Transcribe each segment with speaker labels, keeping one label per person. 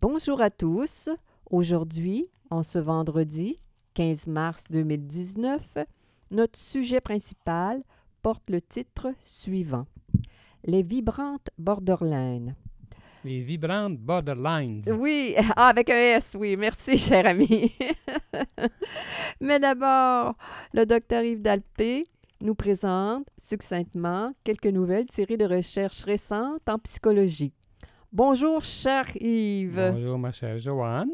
Speaker 1: Bonjour à tous. Aujourd'hui, en ce vendredi 15 mars 2019, notre sujet principal porte le titre suivant Les vibrantes borderlines.
Speaker 2: Les vibrantes borderlines.
Speaker 1: Oui, ah, avec un S, oui. Merci, cher ami. Mais d'abord, le docteur Yves Dalpé nous présente succinctement quelques nouvelles tirées de recherches récentes en psychologie. Bonjour, cher Yves.
Speaker 2: Bonjour, ma chère Joanne.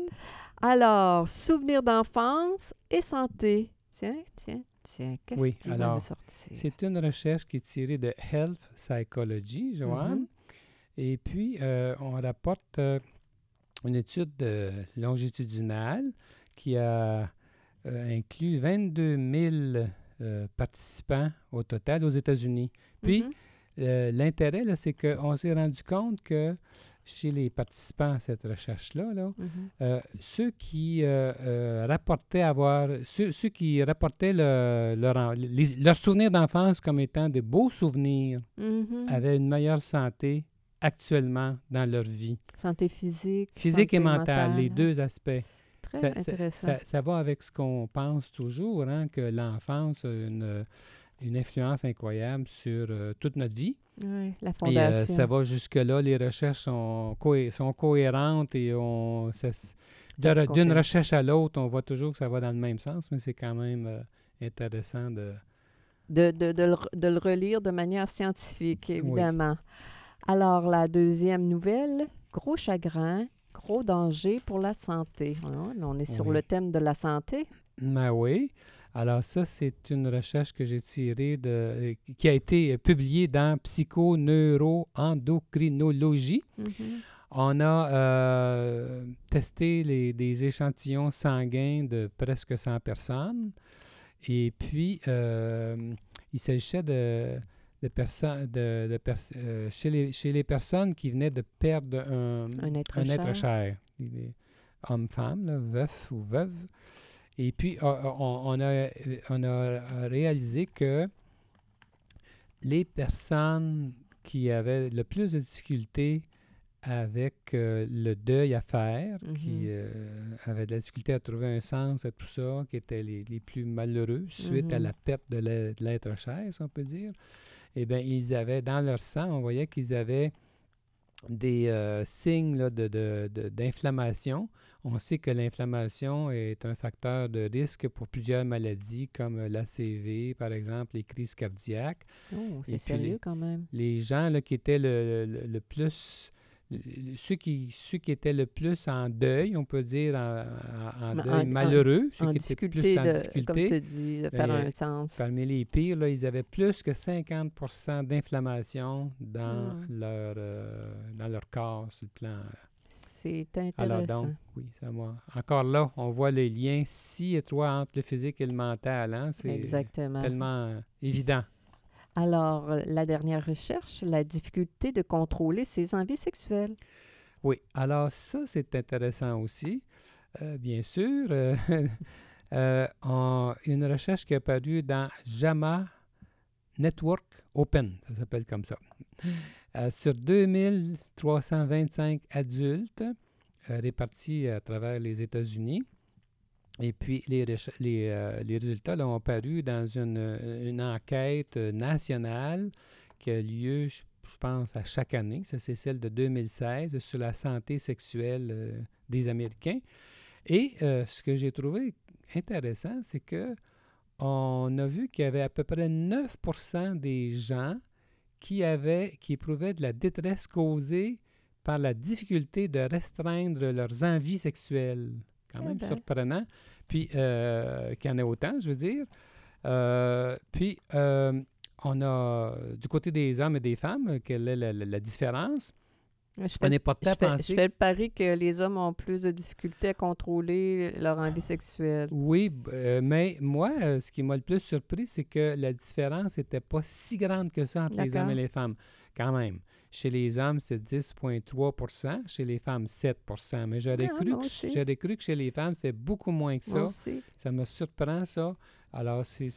Speaker 1: Alors, souvenirs d'enfance et santé. Tiens, tiens, tiens, qu'est-ce
Speaker 2: Oui,
Speaker 1: qui va
Speaker 2: alors,
Speaker 1: nous sortir?
Speaker 2: C'est une recherche qui est tirée de Health Psychology, Joanne.
Speaker 1: Mhm.
Speaker 2: Et puis, euh, on rapporte euh, une étude euh, longitudinale qui a euh, inclus 22 000 euh, participants au total aux États-Unis. Puis,
Speaker 1: Mhm.
Speaker 2: Euh, l'intérêt, c'est qu'on s'est rendu compte que chez les participants à cette recherche-là, là,
Speaker 1: Mhm.
Speaker 2: Euh, ceux qui euh, euh, rapportaient avoir, ceux, ceux qui rapportaient le- leur, les- leurs souvenirs d'enfance comme étant de beaux souvenirs
Speaker 1: Mhm.
Speaker 2: avaient une meilleure santé actuellement dans leur vie.
Speaker 1: Santé physique.
Speaker 2: Physique et mentale, les
Speaker 1: mentale.
Speaker 2: deux aspects.
Speaker 1: Très
Speaker 2: Ça,
Speaker 1: intéressant.
Speaker 2: ça- ça va avec ce qu'on pense toujours, hein, que l'enfance a une, une influence incroyable sur euh, toute notre vie.
Speaker 1: Oui, la
Speaker 2: Et euh, ça va jusque-là, les recherches sont, cohé- sont cohérentes et on, d'une recherche à l'autre, on voit toujours que ça va dans le même sens, mais c'est quand même euh, intéressant de...
Speaker 1: de, de, de, le, de le relire de manière scientifique, évidemment. Alors, la deuxième nouvelle, gros chagrin, gros danger pour la santé. Hein, là, on est sur
Speaker 2: Oui.
Speaker 1: le thème de la santé.
Speaker 2: Ben oui. Alors ça, c'est une recherche que j'ai tirée de... euh, qui a été euh, publiée dans Psychoneuroendocrinologie.
Speaker 1: Mhm.
Speaker 2: On a euh, testé les- des échantillons sanguins de presque 100 personnes. Et puis, euh, il s'agissait de, de personnes de, de pers- euh, chez, les, chez les personnes qui venaient de perdre un,
Speaker 1: Un être
Speaker 2: un
Speaker 1: cher.
Speaker 2: cher. Homme-femme, veuf ou veuve. Et puis, euh, on, on a, on a réalisé que les personnes qui avaient le plus de difficultés avec euh, le deuil à faire, qui
Speaker 1: Mhm.
Speaker 2: euh, avaient de la difficulté à trouver un sens à tout ça, qui étaient les, les plus malheureux suite à
Speaker 1: Mhm.
Speaker 2: la perte de l'être cher, si on peut dire, eh bien, ils avaient dans leur sang, on voyait qu'ils avaient des euh, signes là, de, de- de- d'inflammation. On sait que l'inflammation est un facteur de risque pour plusieurs maladies comme l'ACV, par exemple, les crises cardiaques.
Speaker 1: Oh, c'est sérieux
Speaker 2: les-
Speaker 1: quand même.
Speaker 2: Les gens là, qui étaient le, le- le plus... Ceux qui, ceux qui étaient le plus en deuil, on peut dire en, en- en
Speaker 1: Mais
Speaker 2: deuil
Speaker 1: en-
Speaker 2: malheureux, ceux
Speaker 1: En
Speaker 2: qui étaient plus en
Speaker 1: de,
Speaker 2: difficulté,
Speaker 1: comme tu dis, de faire
Speaker 2: euh,
Speaker 1: un sens.
Speaker 2: Parmi les pires, là, ils avaient plus que 50 d'inflammation dans,
Speaker 1: Ah.
Speaker 2: leur, euh, dans leur corps sur le plan.
Speaker 1: C'est
Speaker 2: Alors
Speaker 1: intéressant.
Speaker 2: donc, oui, ça m'a. Encore là, on voit les liens si étroits entre le physique et le mental. Hein? C'est
Speaker 1: Exactement.
Speaker 2: tellement euh, évident.
Speaker 1: Alors, euh, la dernière recherche, la difficulté de contrôler ses envies sexuelles.
Speaker 2: Oui, alors ça, c'est intéressant aussi. Euh, bien sûr, euh, une recherche qui est apparue dans JAMA Network Open, ça s'appelle comme ça. Sur 2325 adultes répartis à travers les États-Unis. Et puis, les, euh, les résultats là, ont paru dans une, une enquête euh, nationale qui a lieu, je, pense, à chaque année. Ça, c'est celle de 2016 sur la santé sexuelle euh, des Américains. Et euh, ce que j'ai trouvé intéressant, c'est que on a vu qu'il y avait à peu près 9% des gens qui, avaient, qui éprouvaient de la détresse causée par la difficulté de restreindre leurs envies sexuelles. Quand
Speaker 1: Eh
Speaker 2: même
Speaker 1: ben.
Speaker 2: surprenant. Puis, euh, qu'il y en ait autant, je veux dire. Euh, puis, euh, on a, du côté des hommes et des femmes, quelle est la, la- la différence?
Speaker 1: Je
Speaker 2: On
Speaker 1: fais,
Speaker 2: est porté à
Speaker 1: je fais-
Speaker 2: penser
Speaker 1: je fais le pari que les hommes ont plus de difficultés à contrôler leur envie sexuelle.
Speaker 2: Oui, mais moi, ce qui m'a le plus surpris, c'est que la différence n'était pas si grande que ça entre les hommes et les femmes. Quand même. Chez les hommes, c'est 10,3% chez les femmes, 7% Mais j'aurais
Speaker 1: Ah,
Speaker 2: cru, que, cru que chez les femmes, c'est beaucoup moins que
Speaker 1: Moi
Speaker 2: ça.
Speaker 1: aussi.
Speaker 2: Ça me surprend, ça. Alors, c'est,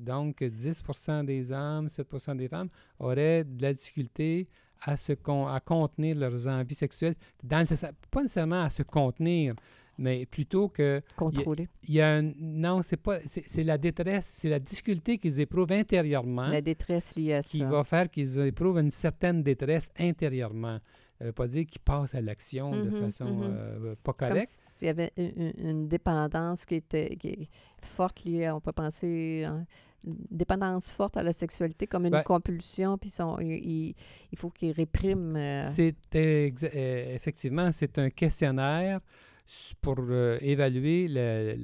Speaker 2: donc 10% des hommes, 7% des femmes auraient de la difficulté à, se con- à contenir leurs envies sexuelles. Dans pas nécessairement à se contenir, mais plutôt que
Speaker 1: Contrôler.
Speaker 2: il y a un, non, c'est pas c'est, la détresse, c'est la difficulté qu'ils éprouvent intérieurement
Speaker 1: La détresse liée à
Speaker 2: qui
Speaker 1: ça.
Speaker 2: va faire qu'ils éprouvent une certaine détresse intérieurement. Ça veut pas dire qu'ils passent à l'action de
Speaker 1: Mhm,
Speaker 2: façon euh, pas
Speaker 1: Comme
Speaker 2: correcte.
Speaker 1: s'il y avait une, dépendance qui était qui est forte liée, à- on peut penser, hein, une dépendance forte à la sexualité comme une
Speaker 2: Ben-
Speaker 1: compulsion, puis son- il, faut qu'ils répriment. euh,
Speaker 2: C'est euh, effectivement c'est un questionnaire pour euh, évaluer le-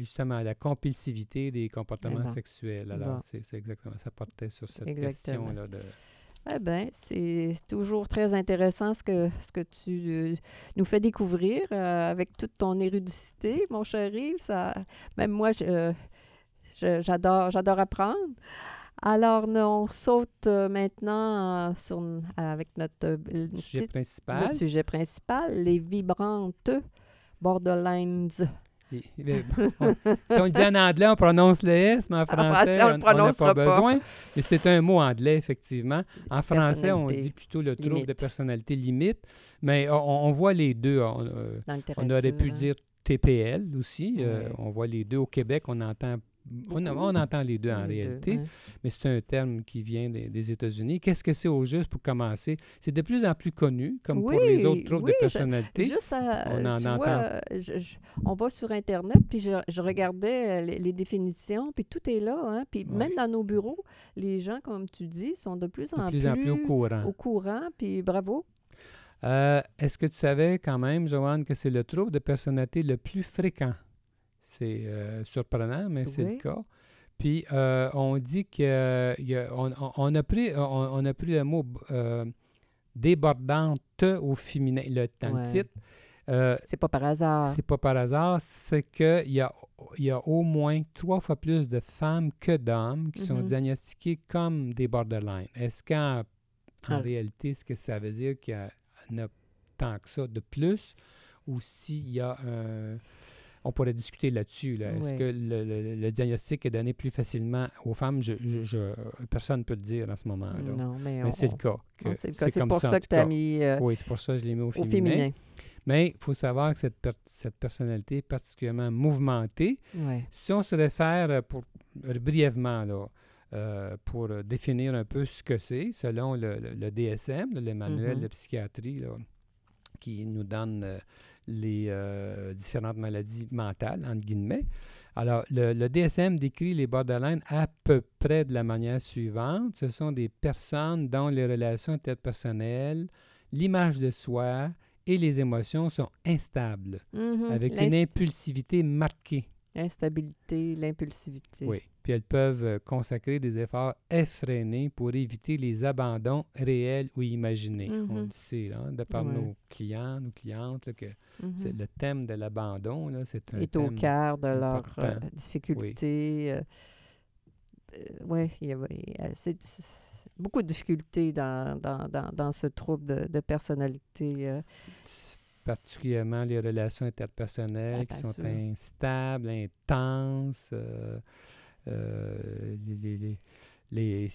Speaker 2: justement la compulsivité des comportements
Speaker 1: bon.
Speaker 2: sexuels. Alors
Speaker 1: Bon.
Speaker 2: c'est exactement ça portait sur cette
Speaker 1: Exactement.
Speaker 2: question là de
Speaker 1: Eh bien, c'est toujours très intéressant ce que, ce que tu euh, nous fais découvrir euh, avec toute ton érudicité, mon Yves. Ça, même moi, j'adore, j'adore apprendre. Alors, nous, on saute maintenant sur, avec notre,
Speaker 2: sujet principal.
Speaker 1: notre sujet principal, les vibrantes
Speaker 2: bon, on- si on le dit en anglais, on prononce le S, mais en français,
Speaker 1: français, on le
Speaker 2: on n'a pas
Speaker 1: pas.
Speaker 2: besoin. Mais c'est un mot anglais, effectivement. En français, on dit plutôt le trouble de personnalité limite. Mais on, on voit les deux. On, euh, on aurait pu
Speaker 1: hein.
Speaker 2: dire TPL aussi. euh, on voit les deux. Au Québec, on entend, on, entend les deux en
Speaker 1: Les deux,
Speaker 2: réalité.
Speaker 1: ouais.
Speaker 2: Mais c'est un terme qui vient des, des États-Unis. Qu'est-ce que c'est au juste pour commencer? C'est de plus en plus connu, comme pour les autres troubles
Speaker 1: oui,
Speaker 2: de
Speaker 1: je-
Speaker 2: personnalité.
Speaker 1: Juste à,
Speaker 2: On en entend.
Speaker 1: vois, euh, je- je- on va sur Internet, puis je, regardais euh, les, les définitions, puis tout est là. Hein, puis
Speaker 2: Ouais.
Speaker 1: même dans nos bureaux, les gens, comme tu dis, sont de plus en
Speaker 2: de plus en plus au courant.
Speaker 1: au courant, puis bravo.
Speaker 2: Euh, Est-ce que tu savais quand même, Joanne, que c'est le trouble de personnalité le plus fréquent? C'est euh, surprenant, mais c'est le cas. Puis euh, on dit a- on, on- a pris on, on a pris le mot euh, débordante au féminin le, dans
Speaker 1: Ouais.
Speaker 2: le titre. Euh,
Speaker 1: C'est pas par hasard.
Speaker 2: c'est pas par hasard, c'est qu'il y a, y a au moins trois fois plus de femmes que d'hommes qui sont
Speaker 1: Mhm.
Speaker 2: diagnostiquées comme des borderline. Est-ce qu'en en
Speaker 1: Ah.
Speaker 2: réalité, ce que ça veut dire qu'il y en a tant que ça de plus ou s'il y a un... On pourrait discuter là-dessus. Là. Est-ce que le, le- le diagnostic est donné plus facilement aux femmes? Je, je- je- personne ne peut le dire en ce moment-là.
Speaker 1: non, mais,
Speaker 2: c'est le cas.
Speaker 1: c'est pour ça que tu as mis euh,
Speaker 2: Oui, c'est pour ça que je l'ai mis au
Speaker 1: au
Speaker 2: féminin.
Speaker 1: féminin.
Speaker 2: Mais il faut savoir que cette, per- cette personnalité est particulièrement mouvementée. Si on se réfère euh, pour, euh, brièvement là, euh, pour définir un peu ce que c'est, selon le, le- le DSM, là, le manuel
Speaker 1: Mhm.
Speaker 2: de psychiatrie, là, qui nous donne euh, les euh, différentes maladies mentales, entre guillemets. Alors, le, le DSM décrit les borderline à peu près de la manière suivante. Ce sont des personnes dont les relations interpersonnelles, l'image de soi et les émotions sont instables,
Speaker 1: Mhm.
Speaker 2: avec une impulsivité marquée.
Speaker 1: L'instabilité, l'impulsivité.
Speaker 2: Oui. Puis elles peuvent euh, consacrer des efforts effrénés pour éviter les abandons réels ou imaginés. On
Speaker 1: Mhm.
Speaker 2: le sait, là, de par
Speaker 1: Ouais.
Speaker 2: nos clients, nos clientes, là, que
Speaker 1: Mhm.
Speaker 2: c'est le thème de l'abandon, là, c'est un
Speaker 1: est au cœur de leurs euh, difficultés. oui, il y a, il y a- c'est beaucoup de difficultés dans, dans, dans, dans ce trouble de, de personnalité. euh.
Speaker 2: Particulièrement les relations interpersonnelles
Speaker 1: Ah,
Speaker 2: qui sont
Speaker 1: sûr.
Speaker 2: instables, intenses. euh, euh, les- les- les-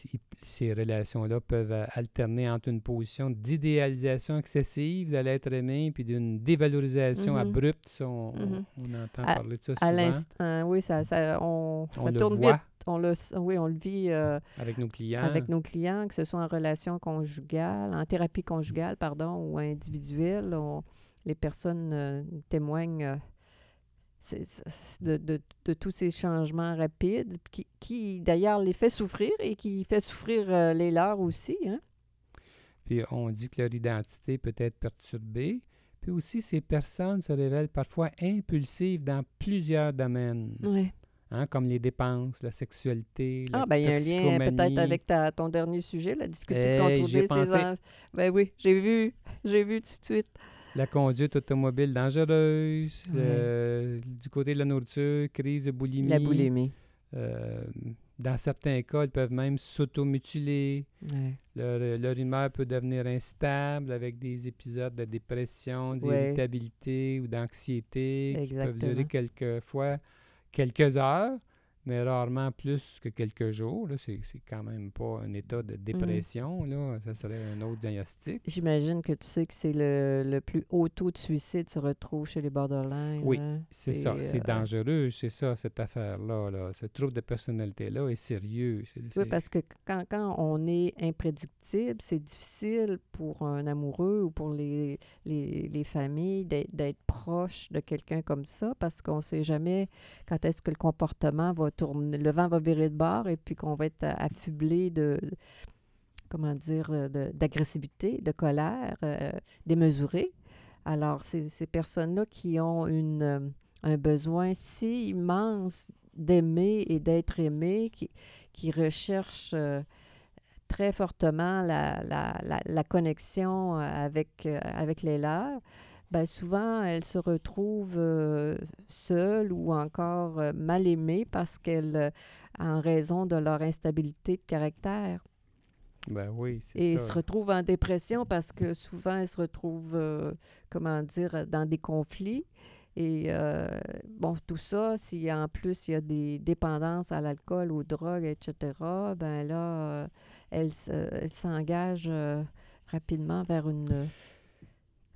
Speaker 2: ces relations-là peuvent euh, alterner entre une position d'idéalisation excessive de l'être aimé puis d'une dévalorisation
Speaker 1: Mhm.
Speaker 2: abrupte. Ça, on, on-
Speaker 1: Mhm.
Speaker 2: on entend
Speaker 1: À-
Speaker 2: parler de ça
Speaker 1: À
Speaker 2: souvent
Speaker 1: l'instant, oui, ça, ça, on,
Speaker 2: On
Speaker 1: ça
Speaker 2: le
Speaker 1: tourne
Speaker 2: voit.
Speaker 1: vite. On le, oui, on le vit euh,
Speaker 2: avec nos clients.
Speaker 1: avec nos clients, que ce soit en relation conjugale, en thérapie conjugale, pardon, ou individuelle. on- les personnes euh, témoignent euh, de, de- de tous ces changements rapides qui, qui, d'ailleurs, les fait souffrir et qui fait souffrir euh, les leurs aussi. Hein?
Speaker 2: Puis on dit que leur identité peut être perturbée. Puis aussi, ces personnes se révèlent parfois impulsives dans plusieurs domaines. Hein, comme les dépenses, la sexualité, la
Speaker 1: Ah, ben il y a un lien peut-être avec ta, ton dernier sujet, la difficulté de contrôler ses
Speaker 2: pensé.
Speaker 1: enfants. Ben oui, j'ai vu, j'ai vu tout de suite.
Speaker 2: La conduite automobile dangereuse,
Speaker 1: Ouais.
Speaker 2: euh, du côté de la nourriture, crise de boulimie.
Speaker 1: La boulimie.
Speaker 2: Euh, dans certains cas, ils peuvent même s'automutiler.
Speaker 1: Ouais.
Speaker 2: Leur, leur humeur peut devenir instable avec des épisodes de dépression, d'irritabilité ou d'anxiété qui peuvent durer quelquefois quelques heures, mais rarement plus que quelques jours. là. C'est c'est quand même pas un état
Speaker 1: Mm.
Speaker 2: de dépression. Là. Ça serait un autre diagnostic.
Speaker 1: J'imagine que tu sais que c'est le, le plus haut taux de suicide se retrouve chez les borderline.
Speaker 2: Oui,
Speaker 1: hein.
Speaker 2: C'est ça, c'est
Speaker 1: euh,
Speaker 2: dangereux, c'est ça, cette affaire-là. Là. Ce trouble de personnalité-là est sérieux. C'est-
Speaker 1: Oui, parce que quand, quand on est imprédictible, c'est difficile pour un amoureux ou pour les, les, les familles d'être d'être proche de quelqu'un comme ça parce qu'on ne sait jamais quand est-ce que le comportement va tourner, le vent va virer de bord et puis qu'on va être affublé de, comment dire, d'agressivité, de, colère euh, démesurée. Alors, ces personnes-là qui ont une, euh, un besoin si immense d'aimer et d'être aimé, qui, qui recherchent euh, très fortement la, la, la, la connexion avec, euh, avec les leurs, ben souvent elles se retrouvent euh, seules ou encore euh, mal aimées parce qu'elles, euh, en raison de leur instabilité de caractère,
Speaker 2: Ben oui, c'est
Speaker 1: et
Speaker 2: ça.
Speaker 1: se retrouvent en dépression parce que souvent elles se retrouvent, comment dire, dans des conflits. Et euh, bon, tout ça, si en plus il y a des dépendances à l'alcool, aux drogues, etc., ben là, euh, s'engagent euh, rapidement vers, une,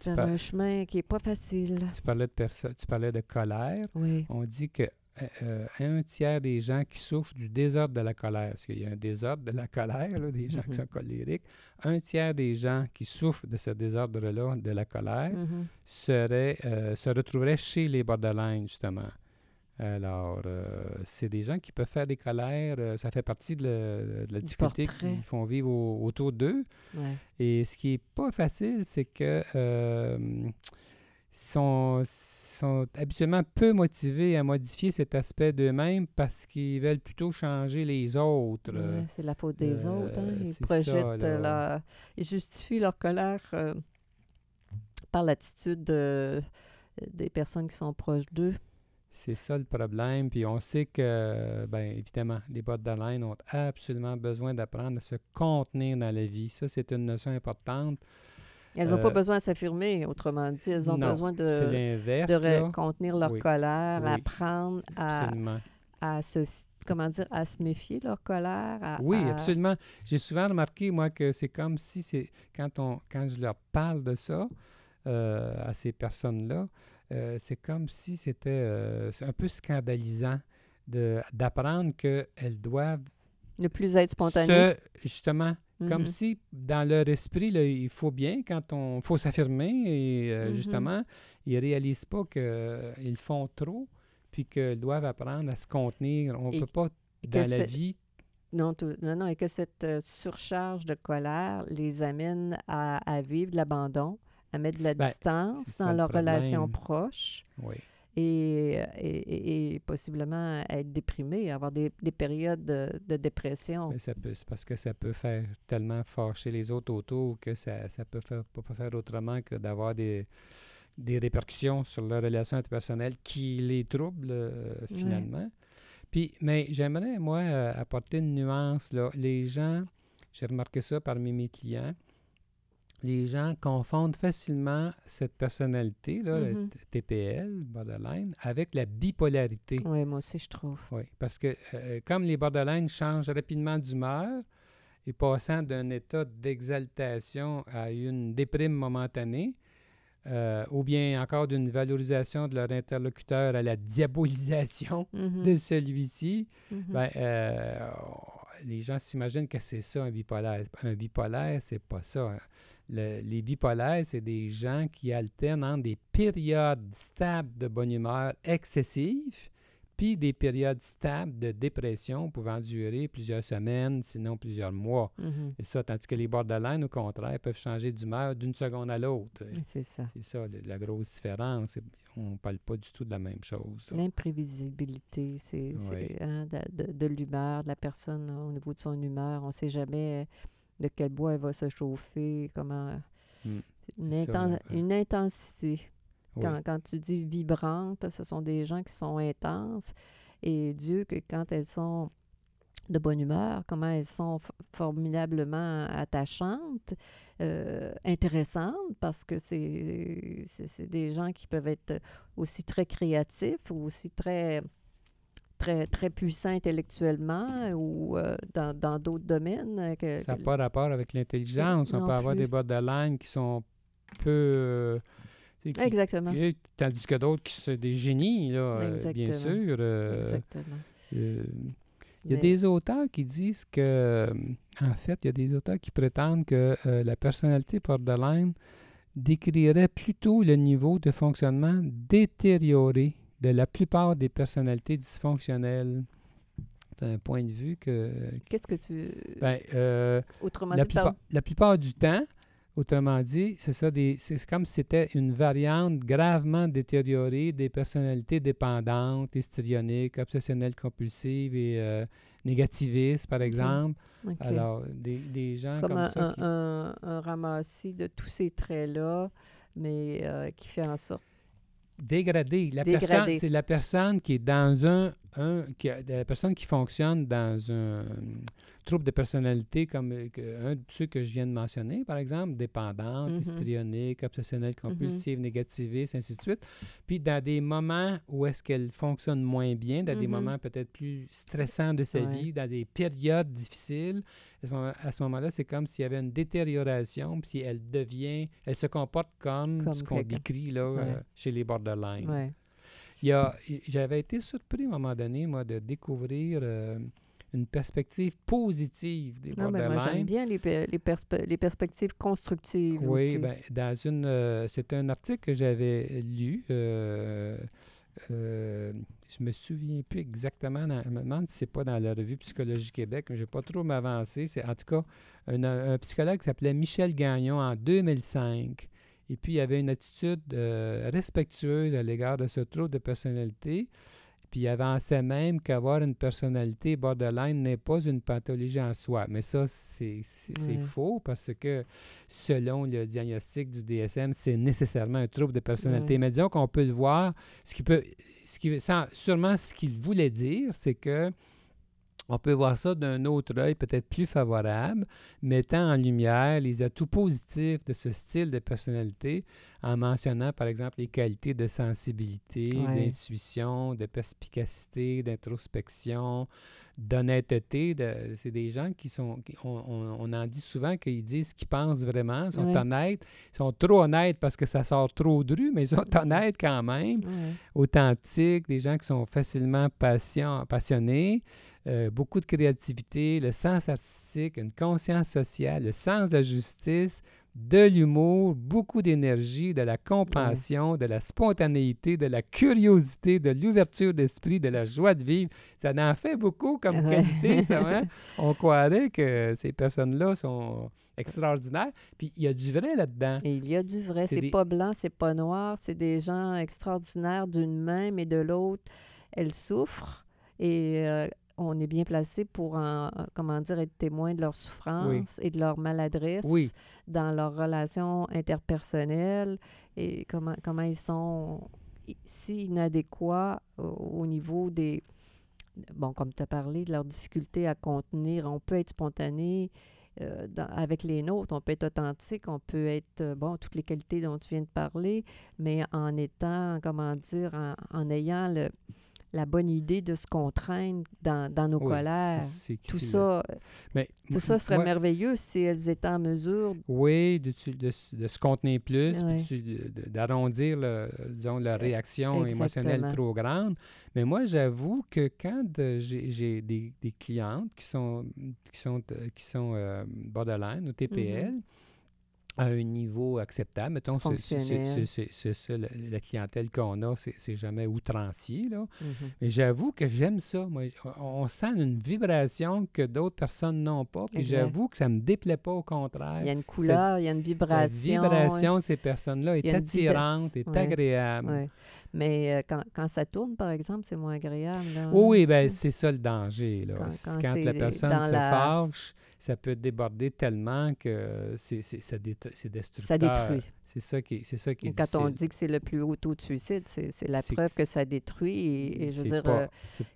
Speaker 1: vers
Speaker 2: par-
Speaker 1: un chemin qui n'est pas facile.
Speaker 2: Tu parlais de perso- tu parlais de colère.
Speaker 1: Oui.
Speaker 2: On dit que euh, euh, un tiers des gens qui souffrent du désordre de la colère, parce qu'il y a un désordre de la colère, là, des gens qui
Speaker 1: Mhm.
Speaker 2: sont colériques, un tiers des gens qui souffrent de ce désordre-là, de la colère,
Speaker 1: Mhm.
Speaker 2: seraient, euh, se retrouveraient chez les borderline, justement. Alors, euh, c'est des gens qui peuvent faire des colères, euh, ça fait partie de, le- de la difficulté qu'ils font vivre au- autour d'eux.
Speaker 1: Ouais.
Speaker 2: Et ce qui est pas facile, c'est que euh, sont, sont habituellement peu motivés à modifier cet aspect d'eux-mêmes parce qu'ils veulent plutôt changer les autres.
Speaker 1: Ouais, c'est la faute des autres. hein. Ils
Speaker 2: ça,
Speaker 1: projettent leur- Ils justifient leur colère par l'attitude de- des personnes qui sont proches d'eux.
Speaker 2: C'est ça le problème. Puis on sait que, ben évidemment, les borderline ont absolument besoin d'apprendre à se contenir dans la vie. Ça, c'est une notion importante.
Speaker 1: Elles n'ont pas
Speaker 2: Euh,
Speaker 1: besoin de s'affirmer, autrement dit. Elles ont
Speaker 2: non,
Speaker 1: besoin de, de contenir leur
Speaker 2: Oui.
Speaker 1: colère,
Speaker 2: Oui.
Speaker 1: apprendre à, à se comment dire à se méfier de leur colère. à-
Speaker 2: Oui,
Speaker 1: à-
Speaker 2: absolument. J'ai souvent remarqué, moi, que c'est comme si c'est quand on quand je leur parle de ça euh, à ces personnes-là, euh, c'est comme si c'était euh, un peu scandalisant de d'apprendre qu'elles doivent
Speaker 1: Ne plus être spontané.
Speaker 2: se justement comme
Speaker 1: Mhm.
Speaker 2: si dans leur esprit là, il faut bien quand on faut s'affirmer et euh,
Speaker 1: Mhm.
Speaker 2: justement ils réalisent pas qu'ils font trop puis qu'ils doivent apprendre à se contenir. On
Speaker 1: Et-
Speaker 2: peut pas dans la vie
Speaker 1: Non, tout- non, non, et que cette euh, surcharge de colère les amène à, à vivre de l'abandon, à mettre de la
Speaker 2: Ben,
Speaker 1: distance dans
Speaker 2: le
Speaker 1: leurs relations
Speaker 2: problème.
Speaker 1: proches
Speaker 2: oui.
Speaker 1: et, et, et- et possiblement être déprimé, avoir des, des périodes de, de dépression.
Speaker 2: Mais ça peut, parce que ça peut faire tellement fâcher les autres autour que ça, ça peut faire, pas faire autrement que d'avoir des, des répercussions sur leurs relations interpersonnelles qui les troublent euh,
Speaker 1: Ouais.
Speaker 2: finalement. Puis, mais j'aimerais, moi, euh, apporter une nuance. Là. Les gens, j'ai remarqué ça parmi mes clients, les gens confondent facilement cette personnalité, là, le
Speaker 1: Mhm.
Speaker 2: t- TPL, borderline, avec la bipolarité.
Speaker 1: Oui, moi aussi, je trouve.
Speaker 2: Oui, parce que euh, comme les borderline changent rapidement d'humeur et passant d'un état d'exaltation à une déprime momentanée, euh, ou bien encore d'une valorisation de leur interlocuteur à la diabolisation
Speaker 1: Mhm,
Speaker 2: de celui-ci, ben, euh, les gens s'imaginent que c'est ça un bipolaire. Un bipolaire, c'est pas ça. hein. Le- les bipolaires, c'est des gens qui alternent entre des périodes stables de bonne humeur excessive, puis des périodes stables de dépression pouvant durer plusieurs semaines, sinon plusieurs mois.
Speaker 1: Mhm.
Speaker 2: Et ça, tandis que les borderline, au contraire, peuvent changer d'humeur d'une seconde à l'autre.
Speaker 1: C'est ça.
Speaker 2: C'est ça, la grosse différence. On ne parle pas du tout de la même chose.
Speaker 1: L'imprévisibilité, c'est hein, de, de- de l'humeur de la personne hein, au niveau de son humeur. On ne sait jamais de quel bois elle va se chauffer, comment.
Speaker 2: Mm. Ça,
Speaker 1: une intensité.
Speaker 2: Oui.
Speaker 1: Quand, quand tu dis vibrante, ce sont des gens qui sont intenses. Et Dieu, que quand elles sont de bonne humeur, comment elles sont formidablement attachantes, euh, intéressantes, parce que c'est des gens qui peuvent être aussi très créatifs ou aussi très très très puissants intellectuellement ou euh, dans dans d'autres domaines. euh, Que,
Speaker 2: Ça n'a
Speaker 1: que-
Speaker 2: pas rapport avec l'intelligence. On peut avoir des borderline qui sont peu. euh, qui-
Speaker 1: Exactement.
Speaker 2: qui- tandis que d'autres qui sont des génies, là, euh, bien sûr. euh,
Speaker 1: Exactement.
Speaker 2: euh, Il y a
Speaker 1: Mais-
Speaker 2: des auteurs qui disent que, en fait, il y a des auteurs qui prétendent que la personnalité borderline décrirait plutôt le niveau de fonctionnement détérioré de la plupart des personnalités dysfonctionnelles. C'est un point de vue que...
Speaker 1: Qu'est-ce que tu.
Speaker 2: ben, euh,
Speaker 1: autrement
Speaker 2: la,
Speaker 1: dit, par-
Speaker 2: la plupart du temps, autrement dit, c'est ça, c'est comme si c'était une variante gravement détériorée des personnalités dépendantes, histrioniques, obsessionnelles compulsives et euh, négativistes, par exemple.
Speaker 1: OK.
Speaker 2: Alors, des, des gens
Speaker 1: comme
Speaker 2: comme,
Speaker 1: un,
Speaker 2: ça qui-
Speaker 1: un- un ramassis de tous ces traits-là, mais euh, qui fait en sorte.
Speaker 2: dégradé. La
Speaker 1: Dégradé.
Speaker 2: personne, c'est la personne qui est dans un, un qui la personne qui fonctionne dans un trouble de personnalité comme euh, un de ceux que je viens de mentionner, par exemple, dépendante,
Speaker 1: Mhm.
Speaker 2: histrionique, obsessionnelle, compulsive, négativiste, ainsi de suite. Puis dans des moments où est-ce qu'elle fonctionne moins bien, dans des
Speaker 1: Mhm.
Speaker 2: moments peut-être plus stressants de sa
Speaker 1: Ouais.
Speaker 2: vie, dans des périodes difficiles, à ce moment-là, c'est comme s'il y avait une détérioration, puis elle devient, elle se comporte comme,
Speaker 1: Comme
Speaker 2: ce qu'on décrit là,
Speaker 1: Ouais.
Speaker 2: euh, chez les borderline.
Speaker 1: Ouais.
Speaker 2: J'avais été surpris à un moment donné, moi, de découvrir euh, une perspective positive des
Speaker 1: Non, mais moi, j'aime
Speaker 2: borderline.
Speaker 1: bien les, pe- les, perspe- les perspectives constructives
Speaker 2: Oui,
Speaker 1: aussi.
Speaker 2: ben, dans une, euh, c'est un article que j'avais lu. euh, euh, je me souviens plus exactement. dans- je me demande si c'est pas dans la revue Psychologie Québec, mais je vais pas trop m'avancer. C'est en tout cas un, un psychologue qui s'appelait Michel Gagnon en 2005. Et puis, il avait une attitude euh, respectueuse à l'égard de ce trouble de personnalité. Puis, il avançait même qu'avoir une personnalité borderline n'est pas une pathologie en soi. Mais ça, c'est faux parce que selon le diagnostic du DSM, c'est nécessairement un trouble de personnalité.
Speaker 1: Ouais.
Speaker 2: Mais disons qu'on peut le voir, ce qui peut, ce qui, sans- sûrement ce qu'il voulait dire, c'est que on peut voir ça d'un autre œil peut-être plus favorable, mettant en lumière les atouts positifs de ce style de personnalité en mentionnant par exemple les qualités de sensibilité,
Speaker 1: Ouais.
Speaker 2: d'intuition, de perspicacité, d'introspection, d'honnêteté. de- c'est des gens qui sont, qui- on, on- on en dit souvent qu'ils disent ce qu'ils pensent vraiment, sont
Speaker 1: Ouais.
Speaker 2: honnêtes, ils sont trop honnêtes parce que ça sort trop de rue, mais ils sont honnêtes quand même
Speaker 1: Ouais.
Speaker 2: authentiques, des gens qui sont facilement passionnés, euh, beaucoup de créativité, le sens artistique, une conscience sociale, le sens de la justice, de l'humour, beaucoup d'énergie, de la compassion, de la spontanéité, de la curiosité, de l'ouverture d'esprit, de la joie de vivre. Ça en fait beaucoup comme
Speaker 1: Ouais.
Speaker 2: qualité, ça. hein? On croirait que ces personnes-là sont extraordinaires. Puis il y a du vrai là-dedans.
Speaker 1: Et il y a du vrai.
Speaker 2: C'est
Speaker 1: C'est
Speaker 2: des-
Speaker 1: pas blanc, c'est pas noir. C'est des gens extraordinaires d'une main, mais de l'autre, elles souffrent. Et euh, on est bien placé pour, en, comment dire, être témoin de leur souffrance et de leur maladresse
Speaker 2: Oui.
Speaker 1: dans leurs relations interpersonnelles et comment, comment ils sont si inadéquats au, au niveau des... Bon, comme tu as parlé, de leur difficulté à contenir. On peut être spontané euh, dans- avec les nôtres, on peut être authentique, on peut être, euh, bon, toutes les qualités dont tu viens de parler, mais en étant, comment dire, en, en ayant le, la bonne idée de se contraindre dans, dans nos colères. Tout ça,
Speaker 2: Mais
Speaker 1: tout
Speaker 2: moi-
Speaker 1: ça serait
Speaker 2: moi-
Speaker 1: merveilleux si elles étaient en mesure
Speaker 2: Oui, de, de se contenir plus,
Speaker 1: Ouais.
Speaker 2: d'arrondir le- disons, la réaction émotionnelle trop grande. Mais moi, j'avoue que quand j'ai des, des clientes qui sont, qui sont, euh, qui sont euh, borderline ou TPL, à un niveau acceptable. Mettons, c'est- ça, la, la clientèle qu'on a, c'est jamais outrancier. Là.
Speaker 1: Mhm.
Speaker 2: Mais j'avoue que j'aime ça. Moi, on sent une vibration que d'autres personnes n'ont pas. Puis j'avoue que ça me déplaît pas, au contraire.
Speaker 1: Il y a une couleur, il y a une
Speaker 2: La
Speaker 1: vibration.
Speaker 2: vibration de ces personnes-là est attirante, est
Speaker 1: ouais.
Speaker 2: agréable.
Speaker 1: Ouais. Mais euh, quand, quand ça tourne, par exemple, c'est moins agréable. là.
Speaker 2: Oui, oui, ben, c'est ça le danger. Là.
Speaker 1: Quand-
Speaker 2: C'est
Speaker 1: quand
Speaker 2: quand, la personne se
Speaker 1: la-
Speaker 2: fâche, ça peut déborder tellement que c'est destructeur.
Speaker 1: Ça détruit.
Speaker 2: C'est ça qui est, ça qui est
Speaker 1: Quand on dit que c'est le plus haut taux de suicide, c'est la preuve
Speaker 2: que
Speaker 1: que ça détruit. Et, et je veux dire,
Speaker 2: pas-
Speaker 1: euh,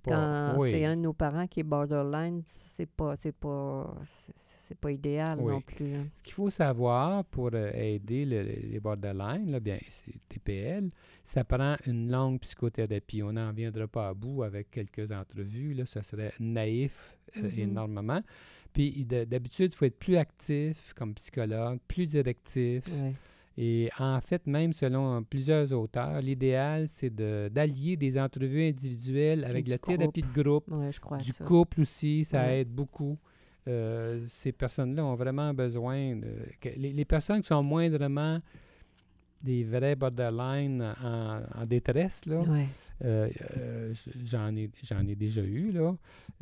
Speaker 1: quand
Speaker 2: oui.
Speaker 1: c'est un de nos parents qui est borderline, c'est pas, c'est pas, c'est- pas idéal
Speaker 2: Oui.
Speaker 1: non plus. hein.
Speaker 2: Ce qu'il faut savoir pour euh, aider le- les borderline, là, bien, c'est TPL, ça prend une longue psychothérapie. On n'en viendra pas à bout avec quelques entrevues. Là, ça serait naïf euh,
Speaker 1: Mhm.
Speaker 2: énormément. Puis d'habitude, il faut être plus actif comme psychologue, plus directif.
Speaker 1: Ouais.
Speaker 2: Et en fait, même selon plusieurs auteurs, l'idéal, c'est de- d'allier des entrevues individuelles avec la thérapie de groupe,
Speaker 1: Ouais, je crois
Speaker 2: du
Speaker 1: ça.
Speaker 2: couple aussi, ça
Speaker 1: Ouais.
Speaker 2: aide beaucoup. Euh, ces personnes-là ont vraiment besoin. de- que les, les personnes qui sont moindrement des vrais borderline en, en détresse, là,
Speaker 1: Ouais.
Speaker 2: euh, euh, j'en ai, j'en ai déjà eu là,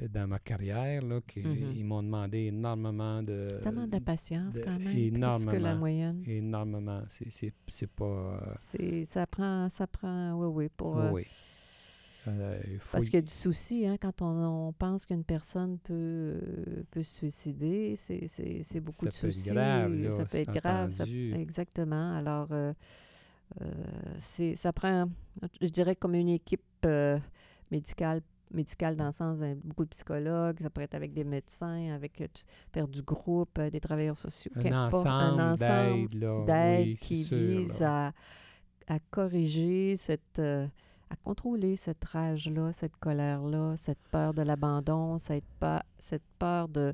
Speaker 2: dans ma carrière, là, qui,
Speaker 1: Mhm.
Speaker 2: ils m'ont demandé énormément de...
Speaker 1: Ça demande de la patience
Speaker 2: de-
Speaker 1: quand même, plus que la
Speaker 2: énormément.
Speaker 1: moyenne.
Speaker 2: Énormément. C'est, c'est, c'est pas... euh,
Speaker 1: ça prend, ça prend, oui, oui, pour.
Speaker 2: oui,
Speaker 1: euh,
Speaker 2: faut
Speaker 1: Parce
Speaker 2: y-
Speaker 1: qu'il y a du souci, hein, quand on, on pense qu'une personne peut, euh, peut se suicider, c'est, beaucoup
Speaker 2: Ça
Speaker 1: de soucis.
Speaker 2: grave, là,
Speaker 1: ça peut être grave. ça- exactement. Alors, euh, euh, c'est, ça prend, je dirais, comme une équipe médicale, médicale dans le sens de beaucoup de psychologues, ça pourrait être avec des médecins, avec faire du groupe, des travailleurs sociaux,
Speaker 2: un ensemble,
Speaker 1: un ensemble
Speaker 2: d'aide, oui,
Speaker 1: qui
Speaker 2: sûr,
Speaker 1: vise à, à corriger cette à contrôler cette rage-là, cette colère-là, cette peur de l'abandon, cette peur, cette peur de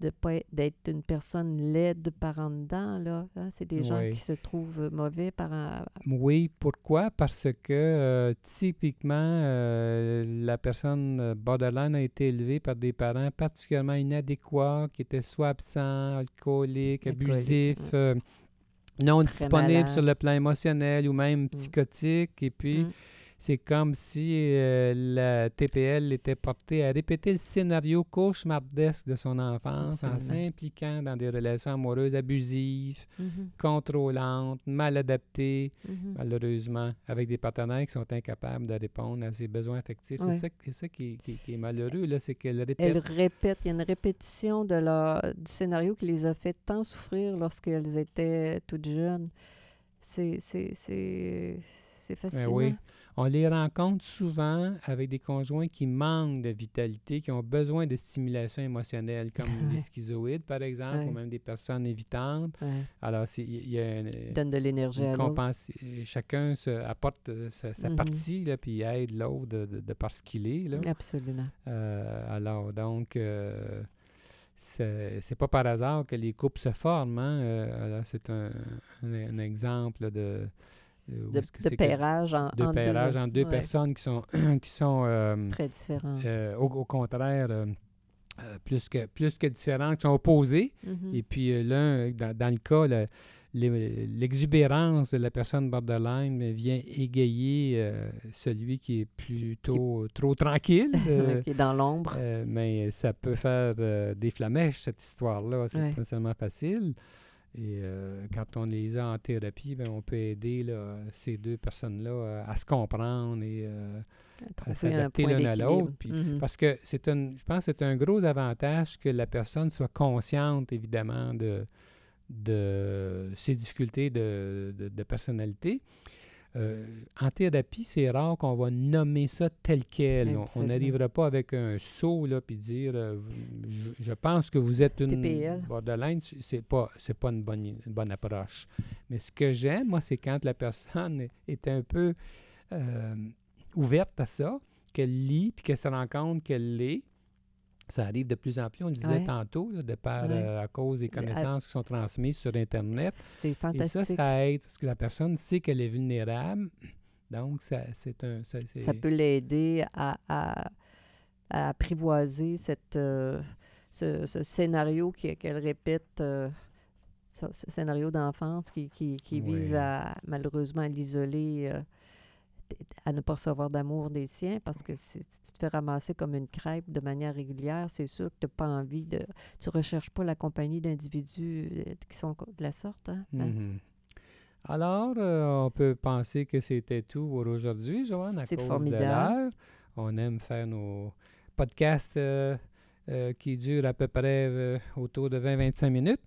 Speaker 1: de pas être- d'être une personne laide par en dedans là, hein? c'est des gens
Speaker 2: Oui.
Speaker 1: qui se trouvent mauvais par en-
Speaker 2: Oui, pourquoi? Parce que euh, typiquement, euh, la personne euh, borderline a été élevée par des parents particulièrement inadéquats, qui étaient soit absents, alcooliques, abusifs, euh, non
Speaker 1: Très
Speaker 2: disponibles sur le plan émotionnel ou même psychotiques. Et puis,
Speaker 1: Mm.
Speaker 2: C'est comme si euh, la TPL était portée à répéter le scénario cauchemardesque de son enfance en s'impliquant dans des relations amoureuses abusives,
Speaker 1: Mhm,
Speaker 2: contrôlantes, mal adaptées,
Speaker 1: mhm.
Speaker 2: malheureusement, avec des partenaires qui sont incapables de répondre à ses besoins affectifs.
Speaker 1: Ouais.
Speaker 2: C'est ça, c'est ça qui, qui- qui est malheureux, là, c'est qu'elle
Speaker 1: Elle
Speaker 2: répète.
Speaker 1: répète, il y a une répétition de leur, du scénario qui les a fait tant souffrir lorsqu'elles étaient toutes jeunes. C'est, c'est, c'est, c'est fascinant.
Speaker 2: Ben oui. On les rencontre souvent avec des conjoints qui manquent de vitalité, qui ont besoin de stimulation émotionnelle, comme
Speaker 1: Ouais.
Speaker 2: des schizoïdes, par exemple,
Speaker 1: Ouais.
Speaker 2: ou même des personnes évitantes.
Speaker 1: Ouais.
Speaker 2: Alors, il y a une,
Speaker 1: Donne de l'énergie
Speaker 2: une
Speaker 1: à l'autre.
Speaker 2: compensi- Chacun se apporte euh, sa,
Speaker 1: Mhm.
Speaker 2: partie, là, puis aide l'autre de, de, de par ce qu'il est. Là.
Speaker 1: Absolument.
Speaker 2: Euh, alors, donc, euh, c'est pas par hasard que les couples se forment. Hein? Euh, alors, c'est un, un- un exemple de, de, où
Speaker 1: De, de pairage en,
Speaker 2: de
Speaker 1: entre
Speaker 2: pairage
Speaker 1: deux,
Speaker 2: entre deux
Speaker 1: ouais,
Speaker 2: personnes qui sont, qui sont euh,
Speaker 1: Très différents.
Speaker 2: euh, au, au contraire euh, euh, plus, que, plus que différentes, qui sont opposées.
Speaker 1: Mhm.
Speaker 2: Et puis euh, l'un, dans, dans le cas, le- l'exubérance de la personne borderline euh, vient égayer euh, celui qui est plutôt trop tranquille. euh,
Speaker 1: qui est dans l'ombre.
Speaker 2: euh, mais ça peut faire euh, des flamèches, cette histoire-là. C'est
Speaker 1: Ouais.
Speaker 2: pas nécessairement facile. Et euh, quand on les a en thérapie, ben, on peut aider là, ces deux personnes-là euh, à se comprendre et euh, à s'adapter l'un à l'autre.
Speaker 1: Mhm.
Speaker 2: Parce que c'est un, je pense que c'est un gros avantage que la personne soit consciente, évidemment, de, de ses difficultés de, de- de personnalité. Euh, en thérapie, c'est rare qu'on va nommer ça tel quel. On- n'arrivera pas avec un saut là puis dire euh, je, je pense que vous êtes une
Speaker 1: TPL.
Speaker 2: borderline. C'est pas c'est pas une bonne une bonne approche. Mais ce que j'aime, moi, c'est quand la personne est un peu euh, ouverte à ça, qu'elle lit puis qu'elle se rend compte qu'elle l'est. Ça arrive de plus en plus, on le disait
Speaker 1: Ouais.
Speaker 2: tantôt, là, de par,
Speaker 1: Ouais.
Speaker 2: euh, à cause des connaissances qui sont transmises sur Internet.
Speaker 1: C'est
Speaker 2: Et ça,
Speaker 1: fantastique.
Speaker 2: ça aide parce que la personne sait qu'elle est vulnérable. Donc, ça, c'est un. Ça,
Speaker 1: peut l'aider à, à- à apprivoiser cette, euh, ce, ce scénario qu'elle répète euh, ce scénario d'enfance qui, qui, qui vise à, malheureusement, à l'isoler, à ne pas recevoir d'amour des siens, parce que si tu te fais ramasser comme une crêpe de manière régulière, c'est sûr que tu n'as pas envie de... Tu recherches pas la compagnie d'individus euh, qui sont de la sorte. Hein? Ben,
Speaker 2: Mhm. Alors, euh, on peut penser que c'était tout pour aujourd'hui, Joanne, à cause
Speaker 1: formidable.
Speaker 2: de l'heure. On aime faire nos podcasts euh, euh, qui durent à peu près autour de 20-25 minutes.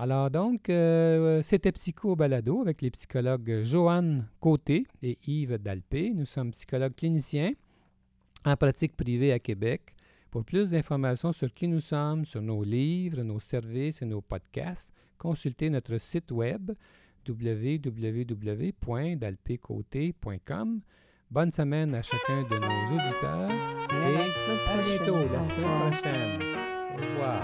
Speaker 2: Alors donc, euh, c'était Psycho Balado avec les psychologues Joanne Côté et Yves Dalpé. Nous sommes psychologues cliniciens en pratique privée à Québec. Pour plus d'informations sur qui nous sommes, sur nos livres, nos services et nos podcasts, consultez notre site web www.dalpécoté.com. Bonne semaine à chacun de nos auditeurs
Speaker 1: et à
Speaker 2: bientôt la semaine prochaine. Au revoir.